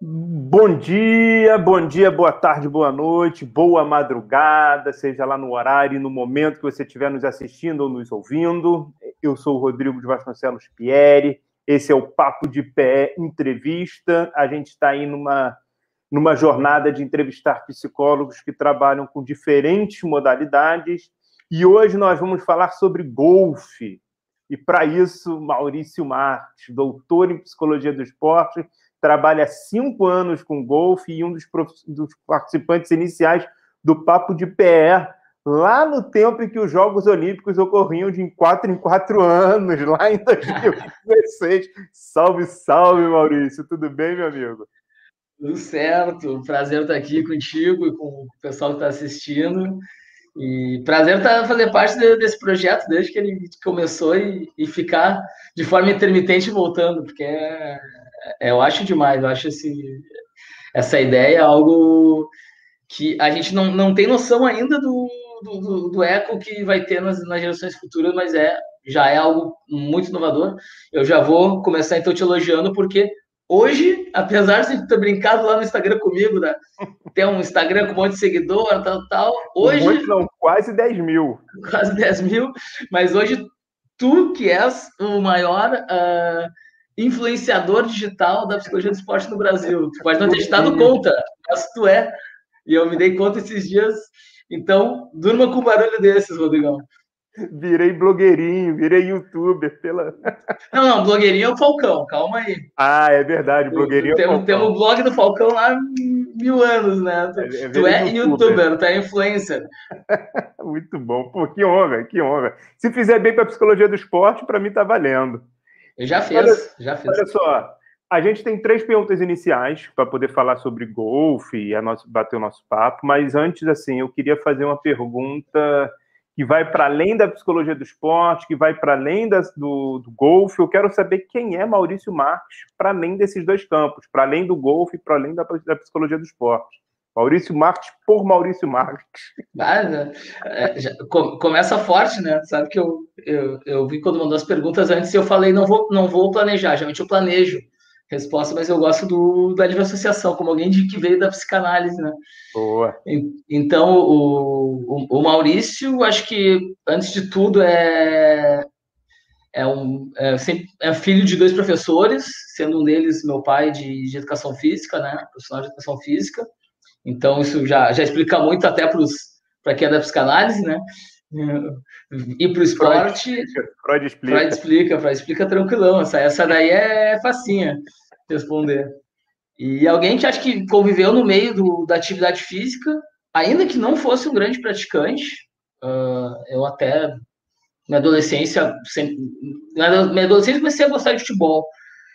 Bom dia, bom dia, boa tarde, boa noite, boa madrugada, seja lá no horário e no momento que você estiver nos assistindo ou nos ouvindo. Eu sou o Rodrigo de Vasconcelos Pieri, esse é o Papo de Pé Entrevista. A gente está aí numa, numa jornada de entrevistar psicólogos que trabalham com diferentes modalidades e hoje nós vamos falar sobre golfe. E para isso, Maurício Marques, doutor em psicologia do esporte, trabalha cinco anos com golfe e um dos, dos participantes iniciais do Papo de PE, lá no tempo em que os Jogos Olímpicos ocorriam de em quatro em quatro anos, lá em 2016. salve, salve, Maurício. Tudo bem, meu amigo? Tudo certo. Prazer estar aqui contigo e com o pessoal que está assistindo. E prazer estar fazer parte desse projeto desde que ele começou e, e ficar de forma intermitente voltando, porque é, eu acho demais, eu acho esse, essa ideia algo que a gente não, não tem noção ainda do, do, do eco que vai ter nas, nas gerações futuras, mas é já é algo muito inovador. Eu já vou começar então te elogiando, porque hoje, apesar de ter brincado lá no Instagram comigo, né, ter um Instagram com um monte de seguidor, tal, tal, hoje... Monte não, quase 10 mil. Quase 10 mil, mas hoje tu que és o maior... Uh, influenciador digital da psicologia do esporte no Brasil. Tu pode não ter te dado conta, mas tu é. E eu me dei conta esses dias. Então, durma com barulho desses, Rodrigão. Virei blogueirinho, virei youtuber pela. Não, não, blogueirinho é o Falcão, calma aí. Ah, é verdade, blogueirinho é o Falcão. Temos o blog do Falcão lá há mil anos, né? Tu é, é, tu é youtuber, youtuber, tu é influencer. Muito bom, pô, que honra, que honra. Se fizer bem para a psicologia do esporte, para mim tá valendo. Eu já fiz, olha, já fiz. Olha só, a gente tem três perguntas iniciais para poder falar sobre golfe e a nosso, bater o nosso papo, mas antes, assim, eu queria fazer uma pergunta que vai para além da psicologia do esporte, que vai para além das, do, do golfe. Eu quero saber quem é Maurício Marques para além desses dois campos, para além do golfe e para além da, da psicologia do esporte. Maurício Marques por Maurício Marques. Ah, é, já, começa forte, né? Sabe que eu, eu, eu vi quando mandou as perguntas antes eu falei não vou, não vou planejar. Geralmente eu planejo resposta, mas eu gosto do, da livre associação, como alguém de, que veio da psicanálise, né? Boa. Então, o, o, o Maurício, acho que, antes de tudo, é, é, um, é, é filho de dois professores, sendo um deles meu pai de, de educação física, né? Profissional de educação física. Então, isso já, já explica muito até para quem é da psicanálise, né? E para o esporte. Freud explica. Freud explica, Freud explica tranquilão. Essa, essa daí é facinha responder. E alguém que acho que conviveu no meio do, da atividade física, ainda que não fosse um grande praticante, uh, eu até na adolescência, sempre, na minha adolescência comecei a gostar de futebol.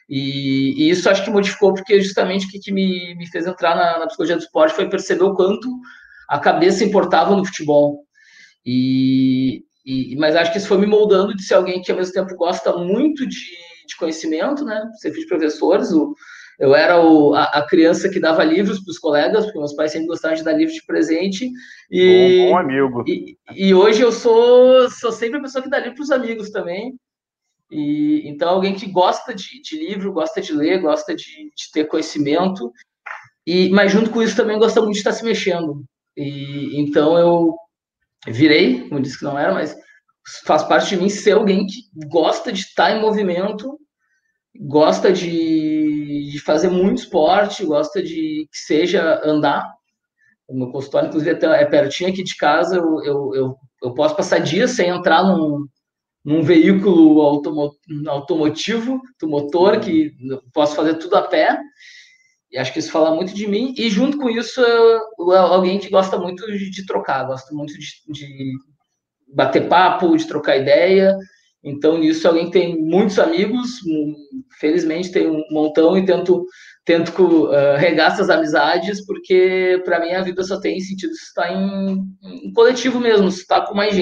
E, e, isso acho que modificou, porque justamente o que, que me, me fez entrar na, na, psicologia do esporte foi perceber o quanto a cabeça importava no futebol. E, e, mas acho que isso foi me moldando de ser alguém que ao mesmo tempo gosta muito de, de conhecimento, né? Serviço de professores, o, eu era o, a, a, criança que dava livros para os colegas, porque meus pais sempre gostavam de dar livros de presente. E, bom, bom amigo. E, e, hoje eu sou, sou sempre a pessoa que dá livro para os amigos também. E, então, alguém que gosta de, de livro, gosta de ler, gosta de, de, ter conhecimento, e, mas junto com isso também gosta muito de estar se mexendo. E, então, eu virei, como disse que não era, mas faz parte de mim ser alguém que gosta de estar em movimento, gosta de, de fazer muito esporte, gosta de que seja andar. O meu consultório, inclusive, é pertinho aqui de casa, eu, eu, eu, eu posso passar dias sem entrar num, num veículo automo automotivo, do motor, que posso fazer tudo a pé. E acho que isso fala muito de mim. E junto com isso, alguém que gosta muito de, de trocar, gosta muito de, de, bater papo, de trocar ideia. Então, nisso, alguém tem muitos amigos, felizmente tem um montão e tento, tento uh, regar essas amizades, porque para mim a vida só tem sentido se está em, em coletivo mesmo, se está com mais gente.